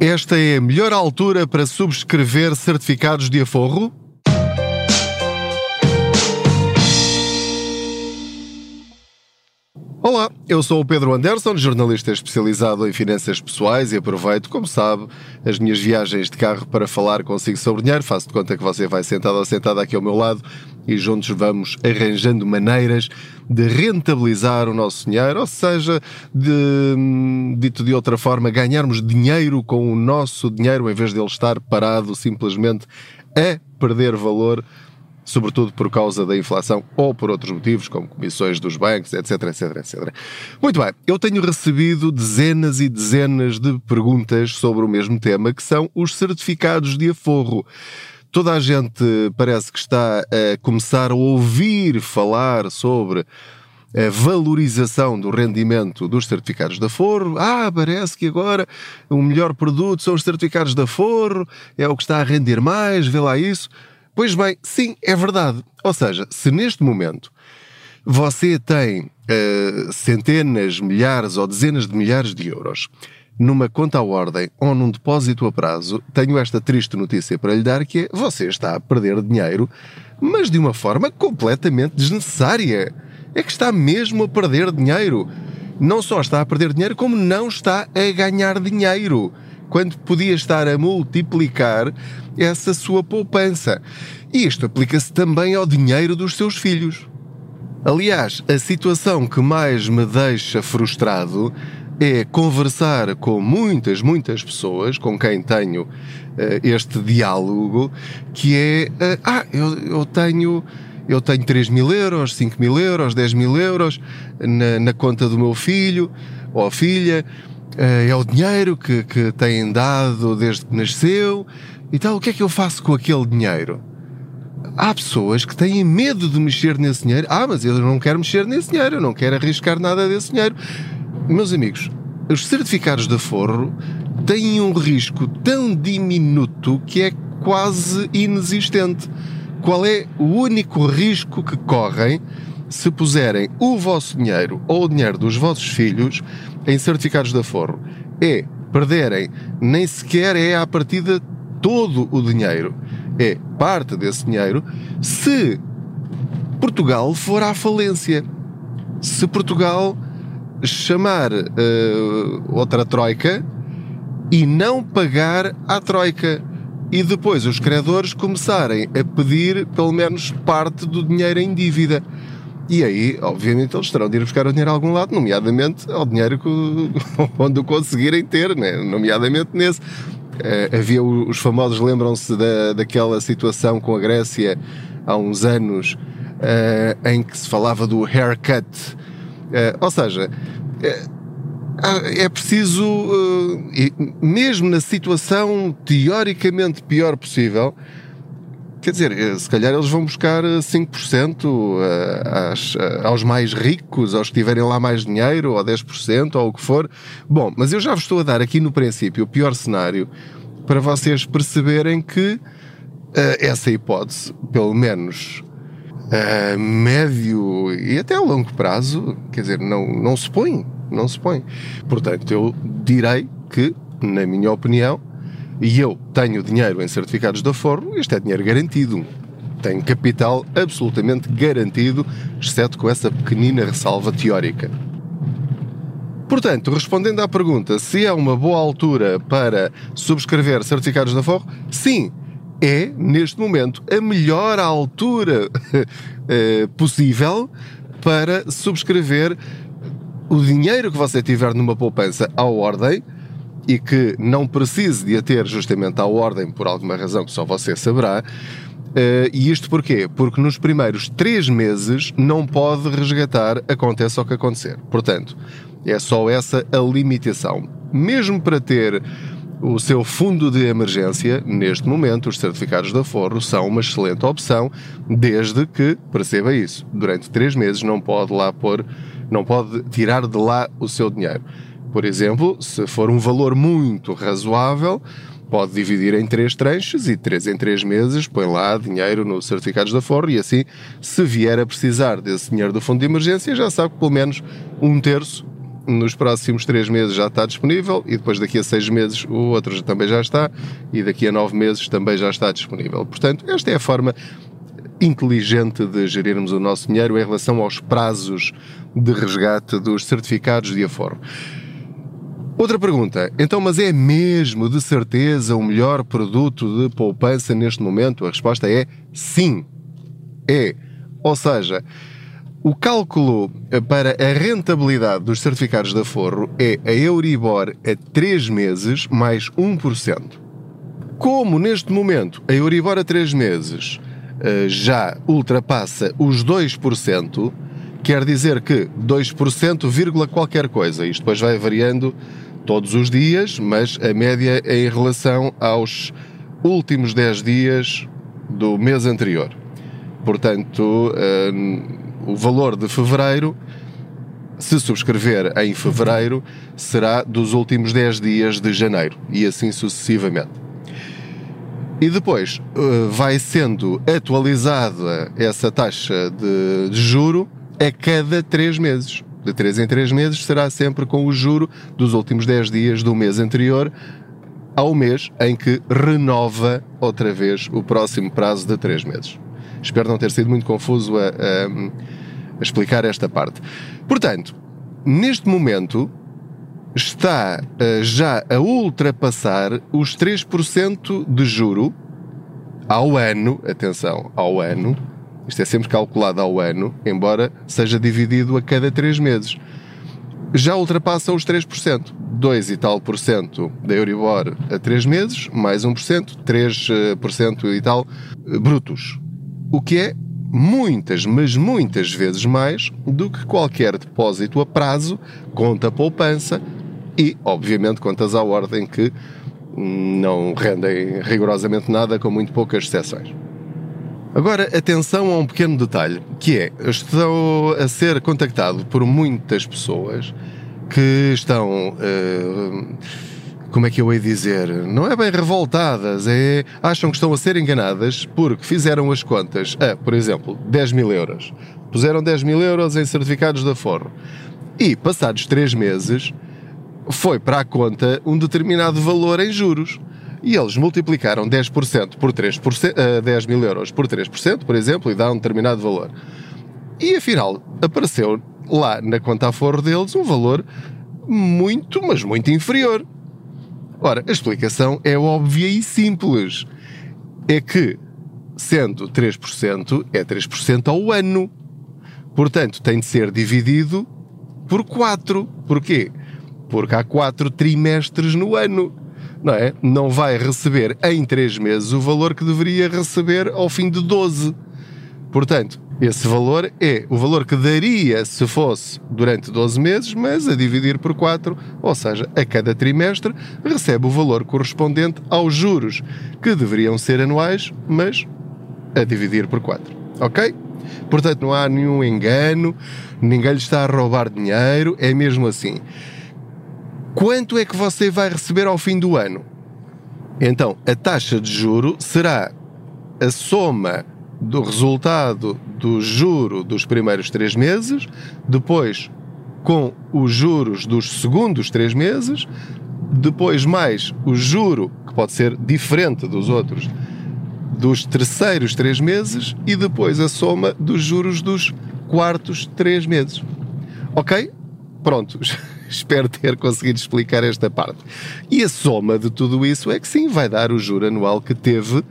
Esta é a melhor altura para subscrever certificados de aforro? Olá, eu sou o Pedro Anderson, jornalista especializado em finanças pessoais e aproveito, como sabe, as minhas viagens de carro para falar consigo sobre dinheiro. Faço de conta que você vai sentado ou sentada aqui ao meu lado e juntos vamos arranjando maneiras de rentabilizar o nosso dinheiro, ou seja, de, dito de outra forma, ganharmos dinheiro com o nosso dinheiro em vez de ele estar parado simplesmente a perder valor sobretudo por causa da inflação ou por outros motivos, como comissões dos bancos, etc, etc, etc. Muito bem, eu tenho recebido dezenas e dezenas de perguntas sobre o mesmo tema, que são os certificados de aforro. Toda a gente parece que está a começar a ouvir falar sobre a valorização do rendimento dos certificados de aforro. Ah, parece que agora o melhor produto são os certificados de aforro, é o que está a render mais, vê lá isso. Pois bem, sim, é verdade. Ou seja, se neste momento você tem uh, centenas, milhares ou dezenas de milhares de euros numa conta à ordem ou num depósito a prazo, tenho esta triste notícia para lhe dar que é você está a perder dinheiro, mas de uma forma completamente desnecessária. É que está mesmo a perder dinheiro. Não só está a perder dinheiro, como não está a ganhar dinheiro quando podia estar a multiplicar essa sua poupança. E isto aplica-se também ao dinheiro dos seus filhos. Aliás, a situação que mais me deixa frustrado é conversar com muitas, muitas pessoas com quem tenho uh, este diálogo, que é, uh, ah, eu, eu tenho eu tenho 3 mil euros, 5 mil euros, 10 mil euros na, na conta do meu filho ou filha, é o dinheiro que, que têm dado desde que nasceu e tal. O que é que eu faço com aquele dinheiro? Há pessoas que têm medo de mexer nesse dinheiro. Ah, mas eu não quero mexer nesse dinheiro, eu não quero arriscar nada desse dinheiro. Meus amigos, os certificados de aforro têm um risco tão diminuto que é quase inexistente. Qual é o único risco que correm se puserem o vosso dinheiro ou o dinheiro dos vossos filhos em certificados de aforro é perderem nem sequer é à partida todo o dinheiro, é parte desse dinheiro se Portugal for à falência. Se Portugal chamar uh, outra troika e não pagar à troika e depois os credores começarem a pedir pelo menos parte do dinheiro em dívida. E aí, obviamente, eles terão de ir buscar o dinheiro a algum lado, nomeadamente ao dinheiro que, onde o conseguirem ter, né? nomeadamente nesse. Uh, havia os famosos, lembram-se da, daquela situação com a Grécia há uns anos, uh, em que se falava do haircut. Uh, ou seja, é preciso, mesmo na situação teoricamente pior possível, Quer dizer, eh, se calhar eles vão buscar 5% eh, às, eh, aos mais ricos, aos que tiverem lá mais dinheiro, ou 10%, ou o que for. Bom, mas eu já vos estou a dar aqui no princípio o pior cenário para vocês perceberem que essa hipótese, pelo menos a médio e até a longo prazo, quer dizer, não, não se põe. Não se põe. Portanto, eu direi que, na minha opinião, e eu tenho dinheiro em certificados de aforro, este é dinheiro garantido. Tenho capital absolutamente garantido, exceto com essa pequenina ressalva teórica. Portanto, respondendo à pergunta se é uma boa altura para subscrever certificados de aforro, sim, é, neste momento, a melhor altura eh, possível para subscrever o dinheiro que você tiver numa poupança à ordem e que não precise de a ter justamente à ordem por alguma razão que só você saberá. Uh, e isto porquê? Porque nos primeiros três meses não pode resgatar, aconteça o que acontecer. Portanto, é só essa a limitação. Mesmo para ter o seu fundo de emergência, neste momento, os certificados de aforro são uma excelente opção, desde que, perceba isso, durante três meses não pode lá pôr, não pode tirar de lá o seu dinheiro. Por exemplo, se for um valor muito razoável, pode dividir em três tranches e três em três meses põe lá dinheiro nos certificados da Forro e assim, se vier a precisar desse dinheiro do fundo de emergência, já sabe que pelo menos um terço nos próximos três meses já está disponível e depois daqui a seis meses o outro também já está e daqui a nove meses também já está disponível. Portanto, esta é a forma inteligente de gerirmos o nosso dinheiro em relação aos prazos de resgate dos certificados de aforro. Outra pergunta, então, mas é mesmo de certeza o melhor produto de poupança neste momento? A resposta é sim. É. Ou seja, o cálculo para a rentabilidade dos certificados de aforro é a Euribor a 3 meses mais 1%. Como neste momento a Euribor a 3 meses eh, já ultrapassa os 2%, quer dizer que 2%, vírgula qualquer coisa. Isto depois vai variando todos os dias, mas a média é em relação aos últimos 10 dias do mês anterior. Portanto, uh, o valor de fevereiro, se subscrever em fevereiro, será dos últimos 10 dias de janeiro e assim sucessivamente. E depois uh, vai sendo atualizada essa taxa de, de juro a cada 3 meses de 3 em 3 meses, será sempre com o juro dos últimos 10 dias do mês anterior ao mês em que renova outra vez o próximo prazo de 3 meses. Espero não ter sido muito confuso a, a, a explicar esta parte. Portanto, neste momento está uh, já a ultrapassar os 3% de juro ao ano, atenção, ao ano, isto é sempre calculado ao ano, embora seja dividido a cada 3 meses. Já ultrapassa os 3%. 2 e tal por cento da Euribor a 3 meses, mais 1%, 3% e tal eh, brutos. O que é muitas, mas muitas vezes mais do que qualquer depósito a prazo, conta poupança e, obviamente, contas à ordem que não rendem rigorosamente nada, com muito poucas exceções. Agora, atenção a um pequeno detalhe, que é, estou a ser contactado por muitas pessoas que estão, uh, como é que eu hei dizer, não é bem revoltadas, é, acham que estão a ser enganadas porque fizeram as contas a, por exemplo, 10 mil euros. Puseram 10 mil euros em certificados de aforro. E, passados 3 meses, foi para a conta um determinado valor em juros e eles multiplicaram 10% por 3%, uh, 10 mil euros por 3%, por exemplo, e dá um determinado valor. E afinal, apareceu lá na conta a forro deles um valor muito, mas muito inferior. Ora, a explicação é óbvia e simples. É que, sendo 3%, é 3% ao ano. Portanto, tem de ser dividido por 4. Porquê? Porque há 4 trimestres no ano não é? Não vai receber em 3 meses o valor que deveria receber ao fim de 12. Portanto, esse valor é o valor que daria se fosse durante 12 meses, mas a dividir por 4, ou seja, a cada trimestre, recebe o valor correspondente aos juros, que deveriam ser anuais, mas a dividir por 4. Ok? Portanto, não há nenhum engano, ninguém lhe está a roubar dinheiro, é mesmo assim. Quanto é que você vai receber ao fim do ano? Então, a taxa de juro será a soma do resultado do juro dos primeiros três meses, depois com os juros dos segundos três meses, depois mais o juro, que pode ser diferente dos outros, dos terceiros três meses e depois a soma dos juros dos quartos três meses. Ok? Pronto, espero ter conseguido explicar esta parte. E a soma de tudo isso é que sim, vai dar o juro anual que teve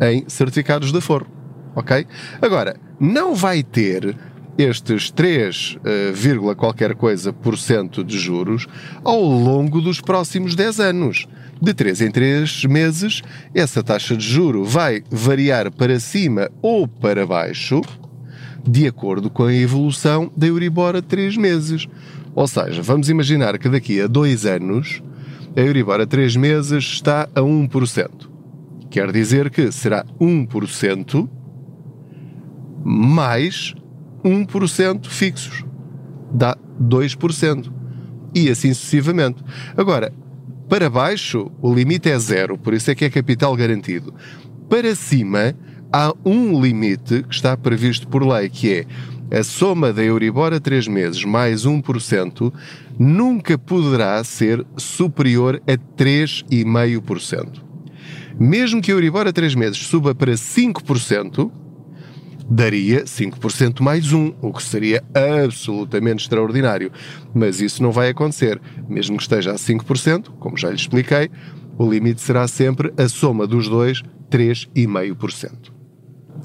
em certificados de aforro. Ok? Agora, não vai ter estes 3, uh, qualquer coisa por cento de juros ao longo dos próximos 10 anos. De 3 em 3 meses, essa taxa de juro vai variar para cima ou para baixo, de acordo com a evolução da Euribor a 3 meses. Ou seja, vamos imaginar que daqui a 2 anos a Euribor a 3 meses está a 1%. Quer dizer que será 1% mais 1% fixos. Dá 2%. E assim sucessivamente. Agora, para baixo, o limite é zero, por isso é que é capital garantido. Para cima, há um limite que está previsto por lei, que é a soma da Euribor a 3 meses mais 1% nunca poderá ser superior a 3,5%. Mesmo que a Euribor a 3 meses suba para 5%, daria 5% mais 1, o que seria absolutamente extraordinário. Mas isso não vai acontecer. Mesmo que esteja a 5%, como já lhe expliquei, o limite será sempre a soma dos dois, 3,5%.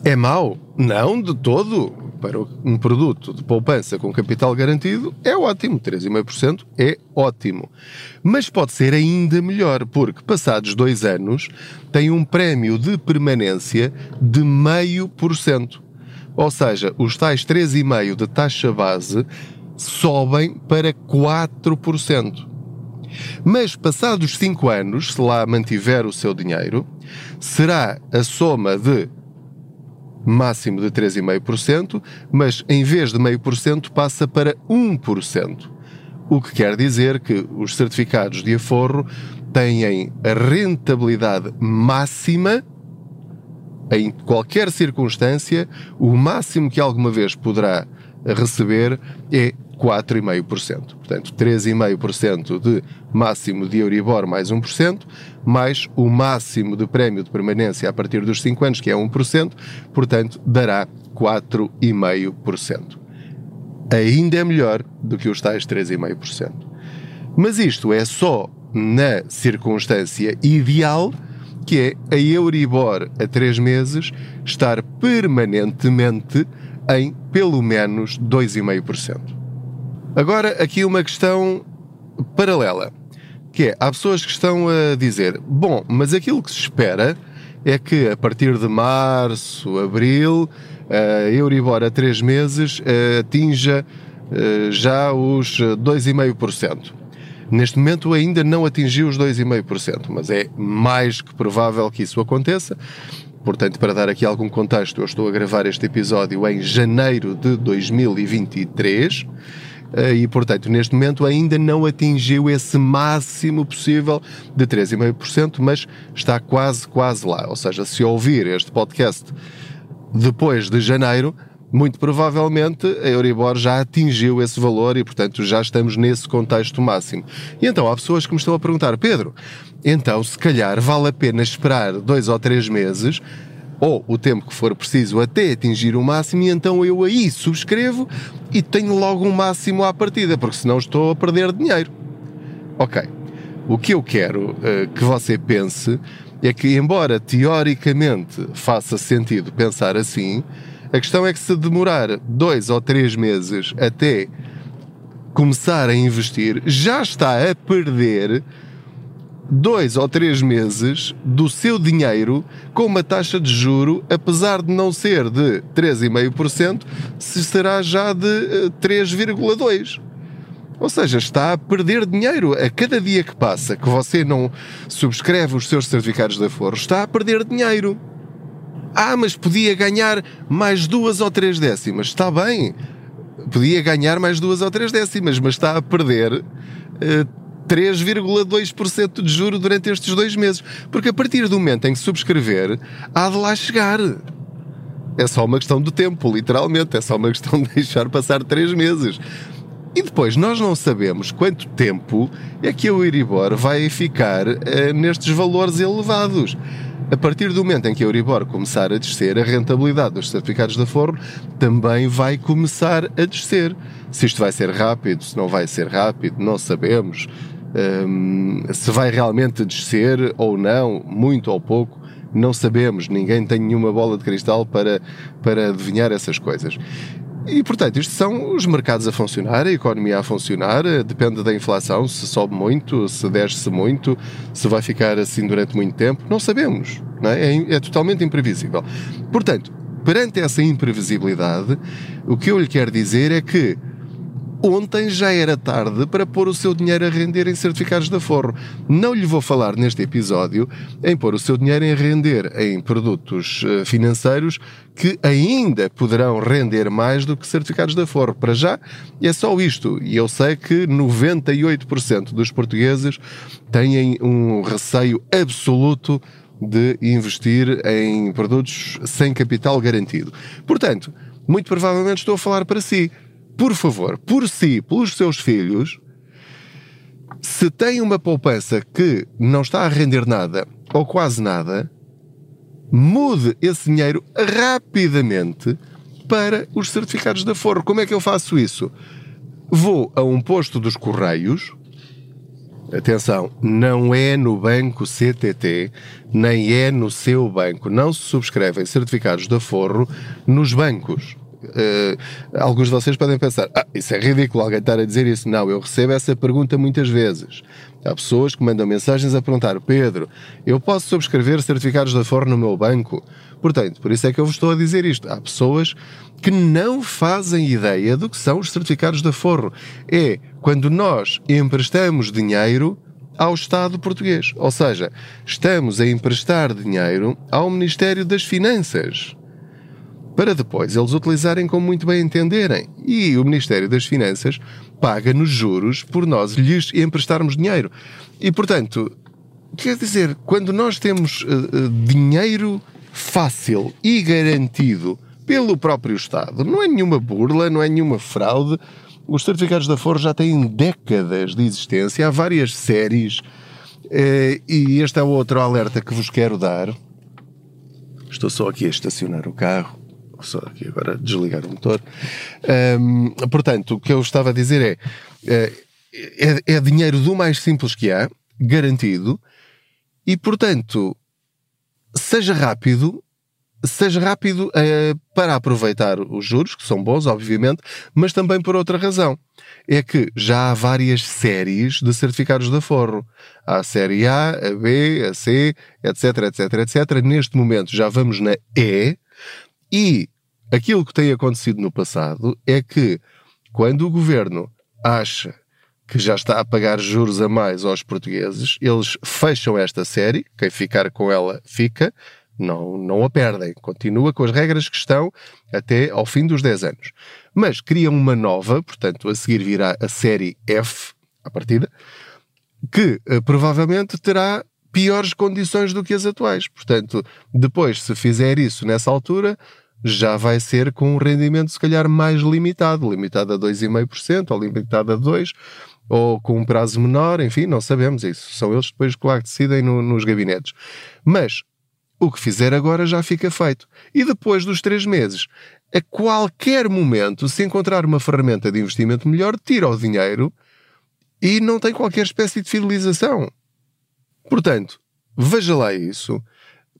É mau? Não, de todo. Para um produto de poupança com capital garantido, é ótimo. 3,5% é ótimo. Mas pode ser ainda melhor, porque passados dois anos tem um prémio de permanência de meio por cento. Ou seja, os tais 3,5% de taxa base sobem para 4%. Mas passados 5 anos, se lá mantiver o seu dinheiro, será a soma de máximo de 3,5%, mas em vez de meio por cento passa para 1%. O que quer dizer que os certificados de aforro têm a rentabilidade máxima em qualquer circunstância, o máximo que alguma vez poderá receber é 4,5%. Portanto, 3,5% de máximo de Euribor mais 1%, mais o máximo de prémio de permanência a partir dos 5 anos, que é 1%, portanto, dará 4,5%. Ainda é melhor do que os tais 3,5%. Mas isto é só na circunstância ideal que é a Euribor a 3 meses estar permanentemente em pelo menos 2,5%. Agora, aqui uma questão paralela, que é, há pessoas que estão a dizer, bom, mas aquilo que se espera é que a partir de março, abril, a Euribor a 3 meses atinja eh, já os 2,5%. Neste momento ainda não atingiu os 2,5%, mas é mais que provável que isso aconteça. Portanto, para dar aqui algum contexto, eu estou a gravar este episódio em janeiro de 2023 eh, e, portanto, neste momento ainda não atingiu esse máximo possível de 3,5%, mas está quase, quase lá. Ou seja, se ouvir este podcast depois de janeiro, muito provavelmente a Euribor já atingiu esse valor e, portanto, já estamos nesse contexto máximo. E então há pessoas que me estão a perguntar, Pedro, então se calhar vale a pena esperar dois ou três meses ou o tempo que for preciso até atingir o máximo, e então eu aí subscrevo e tenho logo um máximo à partida, porque senão estou a perder dinheiro. Ok. O que eu quero uh, que você pense é que, embora teoricamente faça sentido pensar assim, a questão é que se demorar dois ou três meses até começar a investir, já está a perder dois ou três meses do seu dinheiro com uma taxa de juro, apesar de não ser de 3,5%, se será já de 3,2%. Eh, ou seja, está a perder dinheiro. A cada dia que passa que você não subscreve os seus certificados de aforro, está a perder dinheiro. Ah, mas podia ganhar mais duas ou três décimas. Está bem. Podia ganhar mais duas ou três décimas, mas está a perder uh, eh, 3,2% de juro durante estes dois meses. Porque a partir do momento em que subscrever, há de lá chegar. É só uma questão do tempo, literalmente. É só uma questão de deixar passar três meses. E depois, nós não sabemos quanto tempo é que o Euribor vai ficar uh, nestes valores elevados. A partir do momento em que a Euribor começar a descer, a rentabilidade dos certificados de aforro também vai começar a descer. Se isto vai ser rápido, se não vai ser rápido, não sabemos. Um, se vai realmente descer ou não, muito ou pouco, não sabemos. Ninguém tem nenhuma bola de cristal para, para adivinhar essas coisas. E, portanto, isto são os mercados a funcionar, a economia a funcionar, eh, depende da inflação, se sobe muito, se desce muito, se vai ficar assim durante muito tempo, não sabemos. Não é? é, é totalmente imprevisível. Portanto, perante essa imprevisibilidade, o que eu lhe quero dizer é que Ontem já era tarde para pôr o seu dinheiro a render em certificados de aforro. Não lhe vou falar neste episódio em pôr o seu dinheiro em render em produtos eh, financeiros que ainda poderão render mais do que certificados de aforro. Para já é só isto. E eu sei que 98% dos portugueses têm um receio absoluto de investir em produtos sem capital garantido. Portanto, muito provavelmente estou a falar para si. Por favor, por si, pelos seus filhos, se tem uma poupança que não está a render nada ou quase nada, mude esse dinheiro rapidamente para os certificados da Forro. Como é que eu faço isso? Vou a um posto dos Correios. Atenção, não é no banco CTT, nem é no seu banco. Não se subscrevem certificados da Forro nos bancos. Uh, alguns de vocês podem pensar: ah, isso é ridículo alguém estar a dizer isso. Não, eu recebo essa pergunta muitas vezes. Há pessoas que mandam mensagens a perguntar: Pedro, eu posso subscrever certificados da Forro no meu banco? Portanto, por isso é que eu vos estou a dizer isto. Há pessoas que não fazem ideia do que são os certificados da Forro. É quando nós emprestamos dinheiro ao Estado português. Ou seja, estamos a emprestar dinheiro ao Ministério das Finanças para depois eles utilizarem como muito bem entenderem. E o Ministério das Finanças paga-nos juros por nós lhes emprestarmos dinheiro. E, portanto, quer dizer, quando nós temos uh, dinheiro fácil e garantido pelo próprio Estado, não é nenhuma burla, não é nenhuma fraude. Os certificados da Forra já têm décadas de existência, há várias séries. Uh, e este é outro alerta que vos quero dar. Estou só aqui a estacionar o carro só aqui agora desligar o motor. Um, portanto, o que eu estava a dizer é, é, é dinheiro do mais simples que há, garantido, e portanto, seja rápido, seja rápido uh, para aproveitar os juros, que são bons, obviamente, mas também por outra razão. É que já há várias séries de certificados de aforro. Há a série A, a B, a C, etc, etc, etc. Neste momento já vamos na E, e aquilo que tem acontecido no passado é que, quando o governo acha que já está a pagar juros a mais aos portugueses, eles fecham esta série, quem ficar com ela fica, não, não a perdem, continua com as regras que estão até ao fim dos 10 anos. Mas criam uma nova, portanto, a seguir virá a série F, à partida, que uh, provavelmente terá piores condições do que as atuais. Portanto, depois, se fizer isso nessa altura, já vai ser com um rendimento se calhar mais limitado, limitado a 2,5% ou limitado a 2%, ou com um prazo menor, enfim, não sabemos isso. São eles depois, claro, que decidem no, nos gabinetes. Mas o que fizer agora já fica feito. E depois dos três meses, a qualquer momento, se encontrar uma ferramenta de investimento melhor, tira o dinheiro e não tem qualquer espécie de fidelização. Portanto, veja lá isso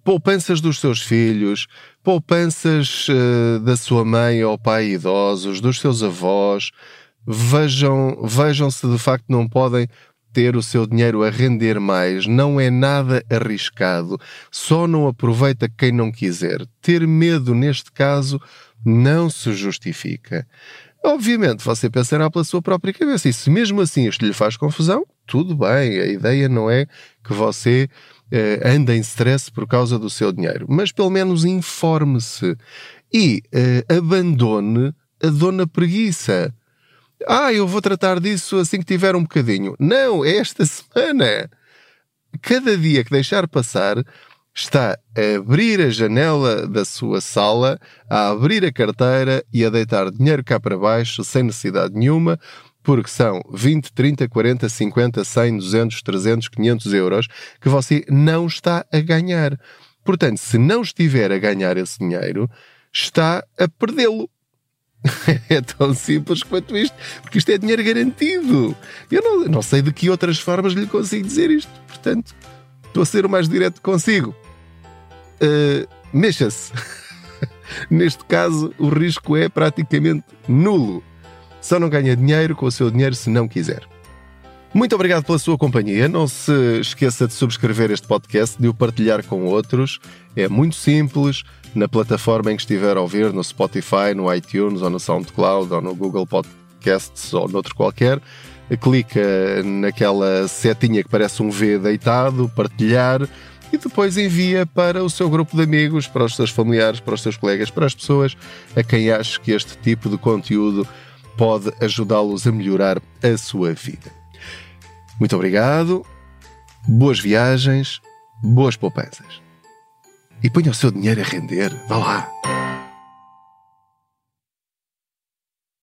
poupanças dos seus filhos, poupanças uh, da sua mãe ou pai idosos, dos seus avós. Vejam, vejam se de facto não podem ter o seu dinheiro a render mais. Não é nada arriscado. Só não aproveita quem não quiser. Ter medo neste caso não se justifica. Obviamente, você pensará pela sua própria cabeça. E se mesmo assim isto lhe faz confusão, tudo bem. A ideia não é que você eh, anda em stress por causa do seu dinheiro, mas pelo menos informe-se e eh, abandone a dona preguiça. Ah, eu vou tratar disso assim que tiver um bocadinho. Não, é esta semana. Cada dia que deixar passar, está a abrir a janela da sua sala, a abrir a carteira e a deitar dinheiro cá para baixo sem necessidade nenhuma, porque são 20, 30, 40, 50, 100, 200, 300, 500 euros que você não está a ganhar. Portanto, se não estiver a ganhar esse dinheiro, está a perdê-lo. é tão simples quanto isto, porque isto é dinheiro garantido. Eu não, não sei de que outras formas lhe consigo dizer isto. Portanto, estou a ser o mais direto consigo. Uh, Mexa-se. Neste caso, o risco é praticamente nulo. Só não ganha dinheiro com o seu dinheiro se não quiser. Muito obrigado pela sua companhia. Não se esqueça de subscrever este podcast, de o partilhar com outros. É muito simples. Na plataforma em que estiver a ouvir, no Spotify, no iTunes, ou no SoundCloud, ou no Google Podcasts, ou noutro qualquer, clica naquela setinha que parece um V deitado, partilhar, e depois envia para o seu grupo de amigos, para os seus familiares, para os seus colegas, para as pessoas a quem acha que este tipo de conteúdo pode ajudá-los a melhorar a sua vida. Muito obrigado, boas viagens, boas poupanças. E ponha o seu dinheiro a render. Vá lá!